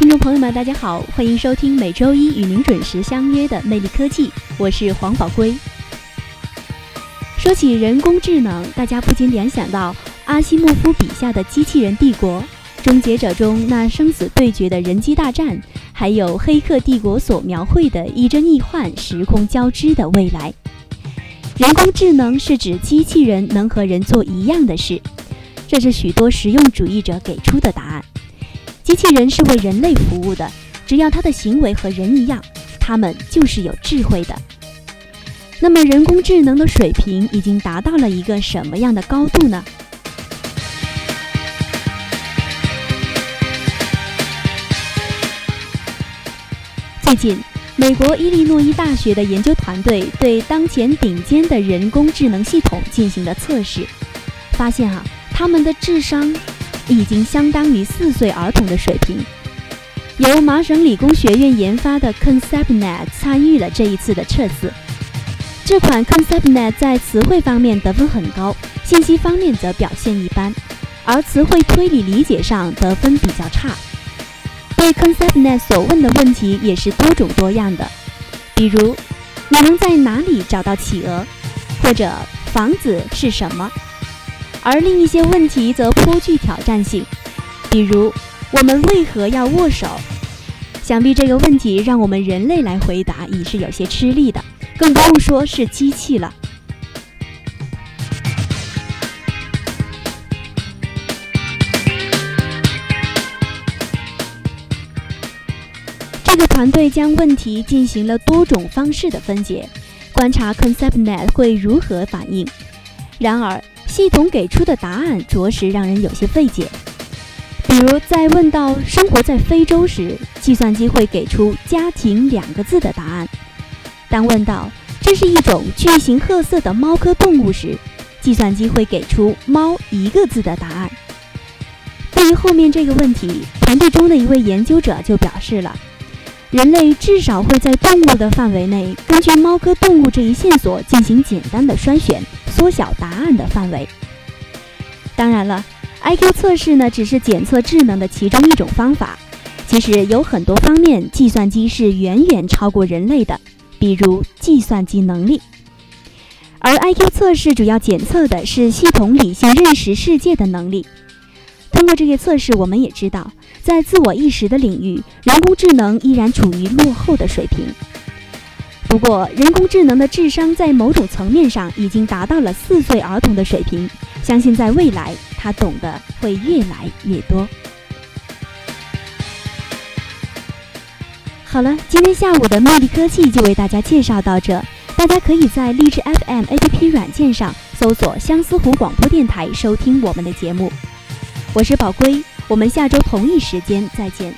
听众朋友们，大家好，欢迎收听每周一与您准时相约的《魅力科技》，我是黄宝圭。说起人工智能，大家不禁联想到阿西莫夫笔下的《机器人帝国》《终结者》中那生死对决的人机大战，还有《黑客帝国》所描绘的亦真亦幻、时空交织的未来。人工智能是指机器人能和人做一样的事，这是许多实用主义者给出的答案。机器人是为人类服务的，只要它的行为和人一样，它们就是有智慧的。那么，人工智能的水平已经达到了一个什么样的高度呢？最近，美国伊利诺伊大学的研究团队对当前顶尖的人工智能系统进行了测试，发现啊，他们的智商。已经相当于四岁儿童的水平。由麻省理工学院研发的 ConceptNet 参与了这一次的测试。这款 ConceptNet 在词汇方面得分很高，信息方面则表现一般，而词汇推理理解上得分比较差。对 ConceptNet 所问的问题也是多种多样的，比如你能在哪里找到企鹅，或者房子是什么？而另一些问题则颇具挑战性，比如我们为何要握手？想必这个问题让我们人类来回答已是有些吃力的，更不用说是机器了。这个团队将问题进行了多种方式的分解，观察 ConceptNet 会如何反应。然而，系统给出的答案着实让人有些费解。比如，在问到“生活在非洲”时，计算机会给出“家庭”两个字的答案；当问到“这是一种巨型褐色的猫科动物”时，计算机会给出“猫”一个字的答案。对于后面这个问题，团队中的一位研究者就表示了：人类至少会在动物的范围内，根据猫科动物这一线索进行简单的筛选。缩小答案的范围。当然了，IQ 测试呢只是检测智能的其中一种方法。其实有很多方面，计算机是远远超过人类的，比如计算机能力。而 IQ 测试主要检测的是系统理性认识世界的能力。通过这些测试，我们也知道，在自我意识的领域，人工智能依然处于落后的水平。不过，人工智能的智商在某种层面上已经达到了四岁儿童的水平，相信在未来，它懂得会越来越多。好了，今天下午的魅力科技就为大家介绍到这，大家可以在荔枝 FM APP 软件上搜索相思湖广播电台收听我们的节目。我是宝龟，我们下周同一时间再见。